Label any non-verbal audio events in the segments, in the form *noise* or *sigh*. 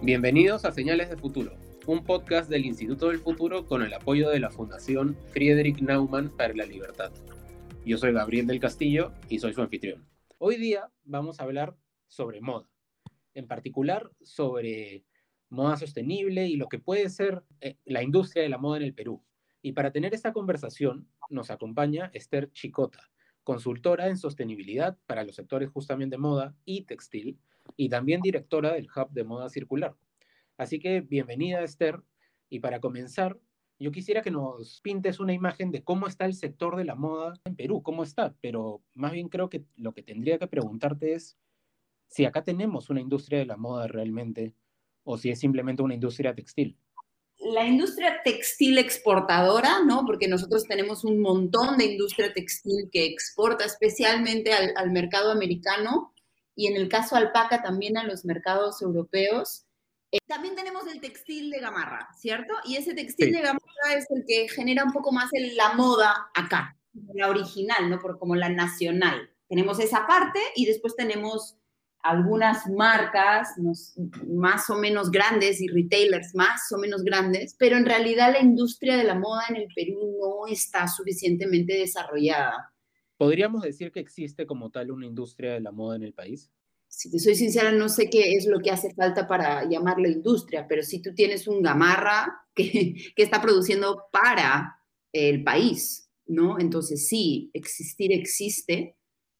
Bienvenidos a Señales de Futuro, un podcast del Instituto del Futuro con el apoyo de la Fundación Friedrich Naumann para la Libertad. Yo soy Gabriel del Castillo y soy su anfitrión. Hoy día vamos a hablar sobre moda, en particular sobre moda sostenible y lo que puede ser eh, la industria de la moda en el Perú. Y para tener esta conversación nos acompaña Esther Chicota, consultora en sostenibilidad para los sectores justamente moda y textil, y también directora del Hub de Moda Circular. Así que bienvenida Esther, y para comenzar, yo quisiera que nos pintes una imagen de cómo está el sector de la moda en Perú, cómo está, pero más bien creo que lo que tendría que preguntarte es si acá tenemos una industria de la moda realmente o si es simplemente una industria textil. La industria textil exportadora, ¿no? Porque nosotros tenemos un montón de industria textil que exporta especialmente al, al mercado americano y en el caso alpaca también a los mercados europeos. Eh, también tenemos el textil de gamarra, ¿cierto? Y ese textil de gamarra es el que genera un poco más la moda acá, la original, ¿no? Por, como la nacional. Tenemos esa parte y después tenemos algunas marcas más o menos grandes y retailers más o menos grandes, pero en realidad la industria de la moda en el Perú no está suficientemente desarrollada. ¿Podríamos decir que existe como tal una industria de la moda en el país? Si te soy sincera, no sé qué es lo que hace falta para llamarla industria, pero si tú tienes un gamarra *laughs* que, que está produciendo para el país, ¿no? Entonces sí, existir existe.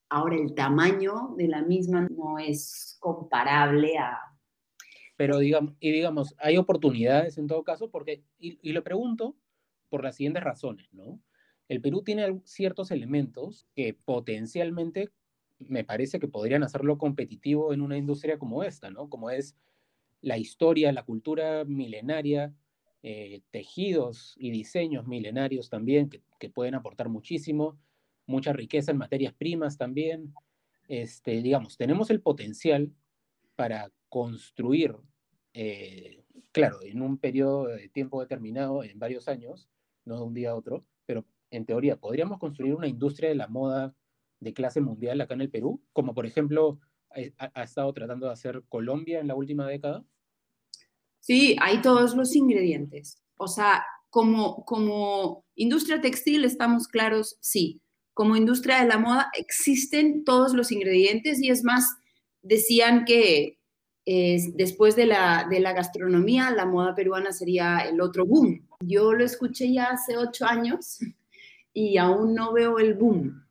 Ahora el tamaño de la misma no es comparable a... Pero digamos, y digamos, hay oportunidades en todo caso, porque, y, y lo pregunto por las siguientes razones, ¿no? El Perú tiene ciertos elementos que potencialmente me parece que podrían hacerlo competitivo en una industria como esta, ¿no? Como es la historia, la cultura milenaria, eh, tejidos y diseños milenarios también, que, pueden aportar muchísimo, mucha riqueza en materias primas también. Este, digamos, tenemos el potencial para construir, eh, claro, en un periodo de tiempo determinado, en varios años, no de un día a otro, en teoría, ¿podríamos construir una industria de la moda de clase mundial acá en el Perú? Como por ejemplo ha, estado tratando de hacer Colombia en la última década. Sí, hay todos los ingredientes. O sea, como, como industria textil estamos claros, sí. Como industria de la moda existen todos los ingredientes y es más, decían que después de la, de la gastronomía, la moda peruana sería el otro boom. Yo lo escuché ya hace ocho años y aún no veo el boom.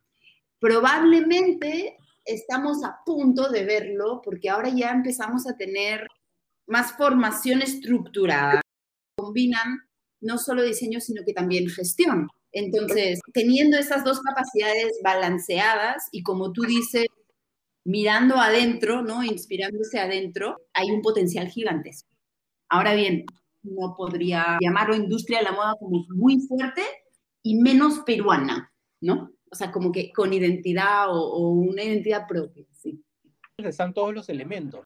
Probablemente estamos a punto de verlo porque ahora ya empezamos a tener más formación estructurada. Combinan no solo diseño, sino que también gestión. Entonces, teniendo esas dos capacidades balanceadas y como tú dices, mirando adentro, ¿no? Inspirándose adentro, hay un potencial gigantesco. Ahora bien, no podría llamarlo industria de la moda como muy fuerte, y menos peruana, ¿no? O sea, como que con identidad o, una identidad propia, sí. Están todos los elementos.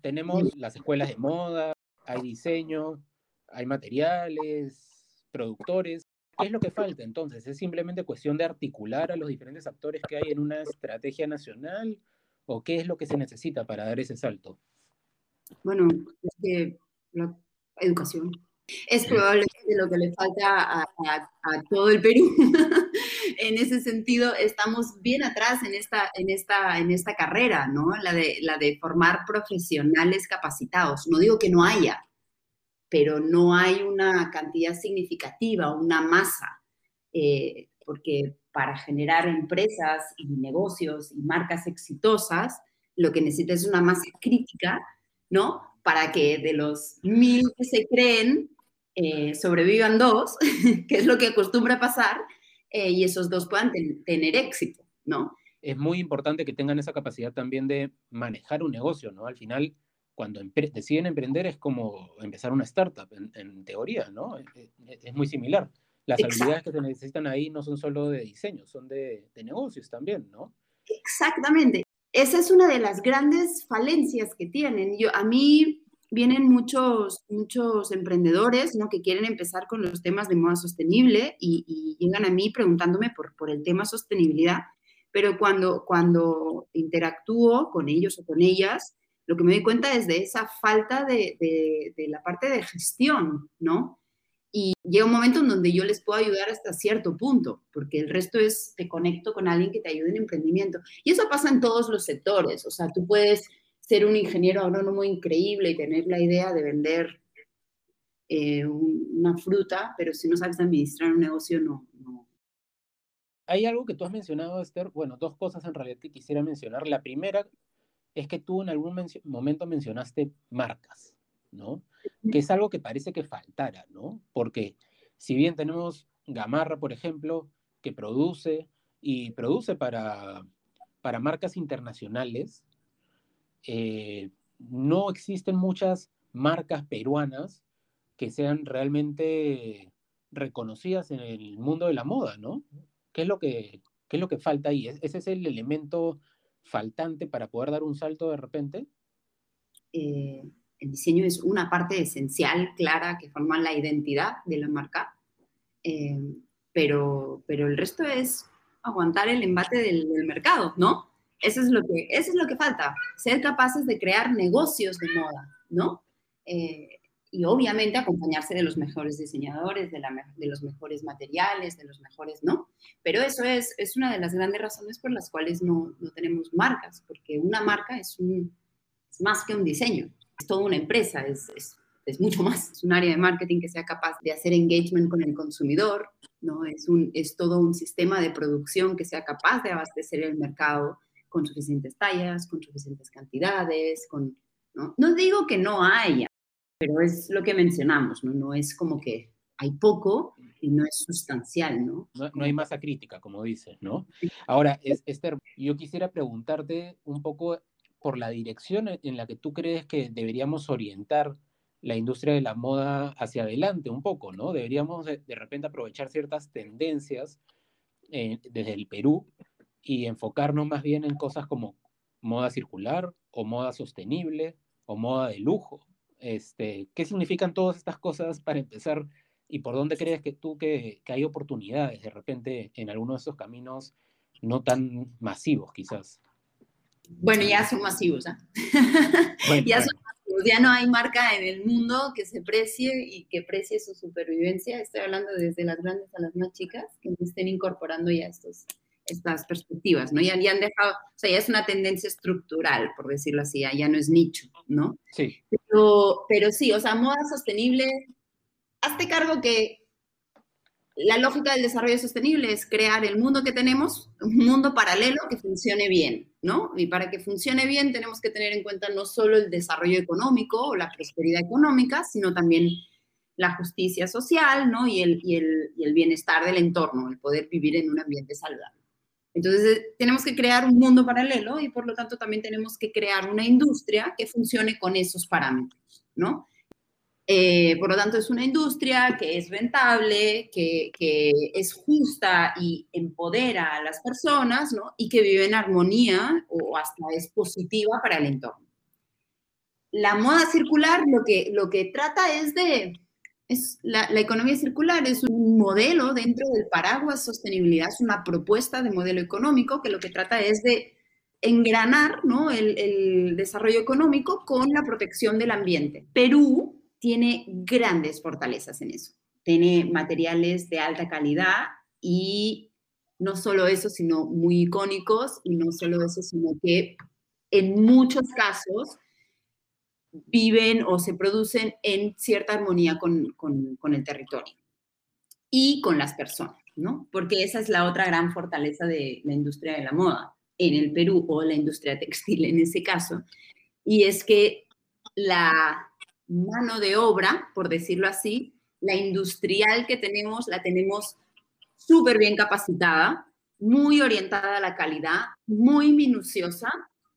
Tenemos las escuelas de moda, hay diseño, hay materiales, productores. ¿Qué es lo que falta entonces? ¿Es simplemente cuestión de articular a los diferentes actores que hay en una estrategia nacional? ¿O qué es lo que se necesita para dar ese salto? Bueno, es que la educación, es probablemente lo que le falta a, todo el Perú. *laughs* en ese sentido, estamos bien atrás en esta, en esta, en esta carrera, ¿no? La de, la de formar profesionales capacitados. No digo que no haya, pero no hay una cantidad significativa, una masa, eh, porque para generar empresas y negocios y marcas exitosas, lo que necesita es una masa crítica, ¿no? Para que de los mil que se creen, eh, sobrevivan dos, *laughs* que es lo que acostumbra pasar, eh, y esos dos puedan tener éxito, ¿no? Es muy importante que tengan esa capacidad también de manejar un negocio, ¿no? Al final, cuando deciden emprender es como empezar una startup, en, teoría, ¿no? Es, muy similar. Las habilidades que se necesitan ahí no son solo de diseño, son de, de negocios también, ¿no? Exactamente. Esa es una de las grandes falencias que tienen. Yo, a mí vienen muchos, muchos emprendedores ¿no? que quieren empezar con los temas de moda sostenible y, llegan a mí preguntándome por, por el tema sostenibilidad, pero cuando, cuando interactúo con ellos o con ellas, lo que me doy cuenta es de esa falta de, de, la parte de gestión, ¿no? Y llega un momento en donde yo les puedo ayudar hasta cierto punto, porque el resto es te conecto con alguien que te ayude en emprendimiento. Y eso pasa en todos los sectores, o sea, tú puedes ser un ingeniero agrónomo increíble y tener la idea de vender eh, una fruta, pero si no sabes administrar un negocio, no. Hay algo que tú has mencionado, Esther, bueno, dos cosas en realidad que quisiera mencionar. La primera es que tú en algún momento mencionaste marcas, ¿no? Que es algo que parece que faltara, ¿no? Porque si bien tenemos Gamarra, por ejemplo, que produce y produce para, para marcas internacionales, eh, no existen muchas marcas peruanas que sean realmente reconocidas en el mundo de la moda, ¿no? ¿Qué es lo que, qué es lo que falta ahí? ¿Ese es el elemento faltante para poder dar un salto de repente? Eh, el diseño es una parte esencial, clara, que forma la identidad de la marca, eh, pero, pero el resto es aguantar el embate del, mercado, ¿no? Eso es, lo que, eso es lo que falta, ser capaces de crear negocios de moda, ¿no? Eh, y obviamente acompañarse de los mejores diseñadores, de, de, los mejores materiales, de los mejores, ¿no? Pero eso es, es una de las grandes razones por las cuales no, no tenemos marcas, porque una marca es, un, es más que un diseño, es toda una empresa, es, es, es, mucho más, es un área de marketing que sea capaz de hacer engagement con el consumidor, ¿no? Es, un, es todo un sistema de producción que sea capaz de abastecer el mercado con suficientes tallas, con suficientes cantidades, con... ¿no? no digo que no haya, pero es lo que mencionamos, ¿no? No es como que hay poco y no es sustancial, ¿no? No, hay masa crítica, como dices, ¿no? Ahora, Esther, yo quisiera preguntarte un poco por la dirección en la que tú crees que deberíamos orientar la industria de la moda hacia adelante un poco, ¿no? Deberíamos de, repente aprovechar ciertas tendencias eh, desde el Perú y enfocarnos más bien en cosas como moda circular o moda sostenible o moda de lujo, este, ¿Qué significan todas estas cosas para empezar? ¿Y por dónde crees que tú que, hay oportunidades de repente en alguno de esos caminos no tan masivos quizás? Bueno, ya son masivos, ¿ah? *laughs* ya son masivos, ya no hay marca en el mundo que se precie y que precie su supervivencia. Estoy hablando desde las grandes a las más chicas, que estén incorporando ya estos, estas perspectivas, ¿no? Ya, ya, han dejado, o sea, ya es una tendencia estructural, por decirlo así, ya, no es nicho, ¿no? Sí. Pero, pero sí, o sea, moda sostenible, hazte cargo que la lógica del desarrollo sostenible es crear el mundo que tenemos, un mundo paralelo que funcione bien, ¿no? Y para que funcione bien tenemos que tener en cuenta no solo el desarrollo económico o la prosperidad económica, sino también la justicia social, ¿no? Y el, y el, y el bienestar del entorno, el poder vivir en un ambiente saludable. Entonces, tenemos que crear un mundo paralelo y por lo tanto también tenemos que crear una industria que funcione con esos parámetros, ¿no? Eh, por lo tanto, es una industria que es rentable, que, que, es justa y empodera a las personas, ¿no? Y que vive en armonía o hasta es positiva para el entorno. La moda circular lo que, lo que trata es de la, economía circular es un modelo dentro del paraguas sostenibilidad, es una propuesta de modelo económico que lo que trata es de engranar ¿no? el desarrollo económico con la protección del ambiente. Perú tiene grandes fortalezas en eso. Tiene materiales de alta calidad y no solo eso, sino muy icónicos y no solo eso, sino que en muchos casos viven o se producen en cierta armonía con, el territorio y con las personas, ¿no? Porque esa es la otra gran fortaleza de la industria de la moda en el Perú o la industria textil en ese caso, y es que la mano de obra, por decirlo así, la industrial que tenemos, la tenemos súper bien capacitada, muy orientada a la calidad, muy minuciosa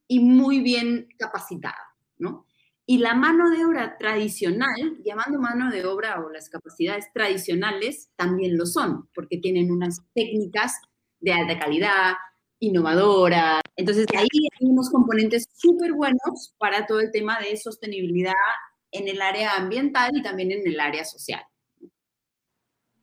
y muy bien capacitada, ¿no? Y la mano de obra tradicional, llamando mano de obra o las capacidades tradicionales, también lo son, porque tienen unas técnicas de alta calidad, innovadoras. Entonces, ahí hay unos componentes súper buenos para todo el tema de sostenibilidad en el área ambiental y también en el área social.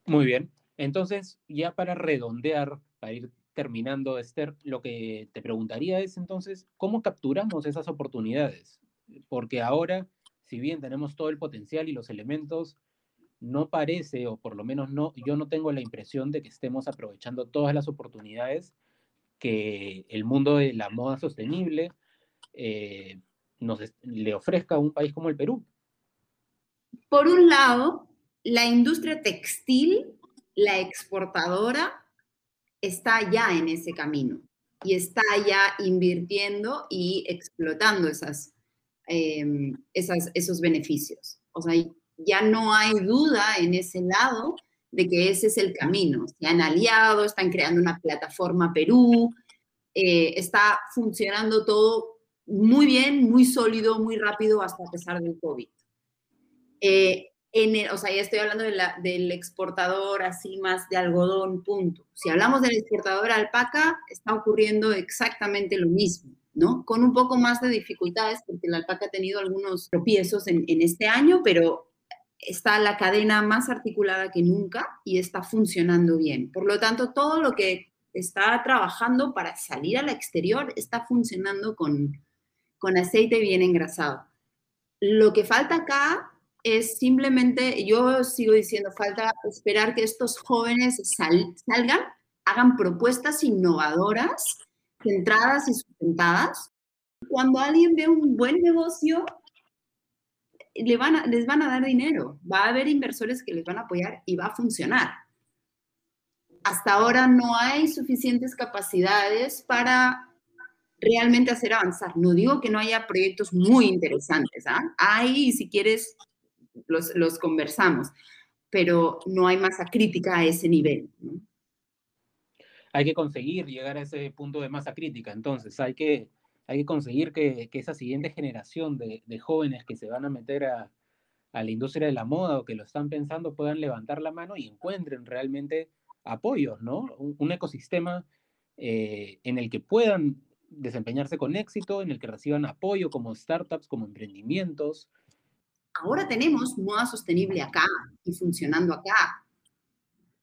Muy bien. Entonces, ya para redondear, para ir terminando, Esther, lo que te preguntaría es entonces, ¿cómo capturamos esas oportunidades? Porque ahora, si bien tenemos todo el potencial y los elementos, no parece, o por lo menos no, yo no tengo la impresión de que estemos aprovechando todas las oportunidades que el mundo de la moda sostenible eh, nos le ofrezca a un país como el Perú. Por un lado, la industria textil, la exportadora, está ya en ese camino y está ya invirtiendo y explotando esas, em, esas, esos beneficios. O sea, ya no hay duda en ese lado de que ese es el camino. Se han aliado, están creando una plataforma Perú, eh, está funcionando todo muy bien, muy sólido, muy rápido, hasta a pesar del COVID. Eh, en o sea, ya estoy hablando del exportador así más de algodón, punto. Si hablamos del exportador alpaca, está ocurriendo exactamente lo mismo, ¿no? Con un poco más de dificultades, porque la alpaca ha tenido algunos tropiezos en, este año, pero está la cadena más articulada que nunca y está funcionando bien. Por lo tanto, todo lo que está trabajando para salir al exterior está funcionando con, con aceite bien engrasado. Lo que falta acá es simplemente, yo sigo diciendo, falta esperar que estos jóvenes salgan, hagan propuestas innovadoras, centradas y sustentadas. Cuando alguien ve un buen negocio, le van les van a dar dinero, va a haber inversores que les van a apoyar y va a funcionar. Hasta ahora no hay suficientes capacidades para realmente hacer avanzar. No digo que no haya proyectos muy interesantes, ¿ah? Hay, si quieres, los, los, conversamos, pero no hay masa crítica a ese nivel. Hay que conseguir llegar a ese punto de masa crítica, entonces hay que hay que conseguir que, esa siguiente generación de, jóvenes que se van a meter a, la industria de la moda o que lo están pensando puedan levantar la mano y encuentren realmente apoyos, ¿no? Un, ecosistema eh, en el que puedan desempeñarse con éxito, en el que reciban apoyo como startups, como emprendimientos. Ahora tenemos moda sostenible acá y funcionando acá.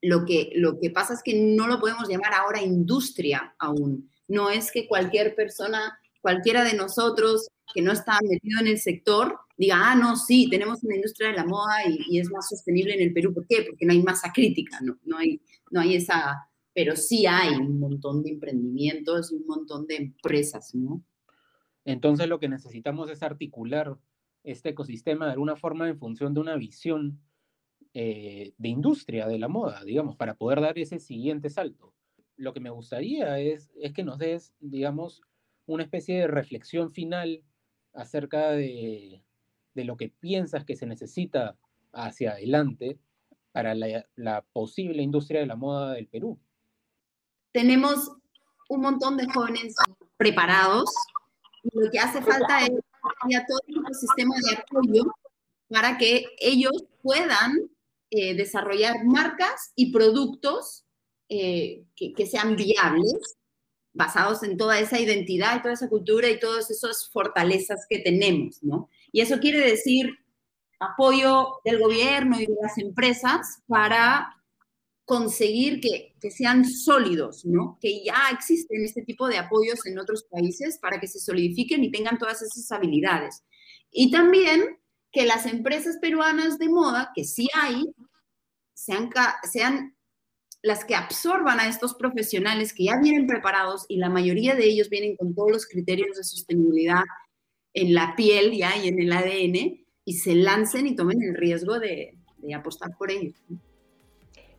Lo que, lo que pasa es que no lo podemos llamar ahora industria aún. No es que cualquier persona cualquiera de nosotros que no está metido en el sector diga, ah, no, sí, tenemos una industria de la moda y, es más sostenible en el Perú. ¿Por qué? Porque no hay masa crítica, no, no, hay, no hay esa, pero sí hay un montón de emprendimientos y un montón de empresas, ¿no? Entonces lo que necesitamos es articular este ecosistema de alguna forma en función de una visión eh, de industria de la moda, digamos, para poder dar ese siguiente salto. Lo que me gustaría es, es que nos des, digamos, una especie de reflexión final acerca de, lo que piensas que se necesita hacia adelante para la, posible industria de la moda del Perú. Tenemos un montón de jóvenes preparados lo que hace falta es todo un ecosistema de apoyo para que ellos puedan eh, desarrollar marcas y productos eh, que, sean viables basados en toda esa identidad y toda esa cultura y todas esas fortalezas que tenemos, ¿no? Y eso quiere decir apoyo del gobierno y de las empresas para conseguir que, que, sean sólidos, ¿no? Que ya existen este tipo de apoyos en otros países para que se solidifiquen y tengan todas esas habilidades. Y también que las empresas peruanas de moda, que sí hay, sean, sean las que absorban a estos profesionales que ya vienen preparados y la mayoría de ellos vienen con todos los criterios de sostenibilidad en la piel ya y en el ADN y se lancen y tomen el riesgo de, apostar por ellos.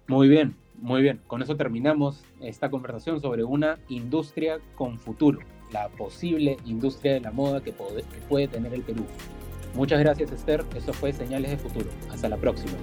Muy bien, muy bien. Con eso terminamos esta conversación sobre una industria con futuro, la posible industria de la moda que puede, que puede tener el Perú. Muchas gracias Esther, eso fue Señales de Futuro. Hasta la próxima.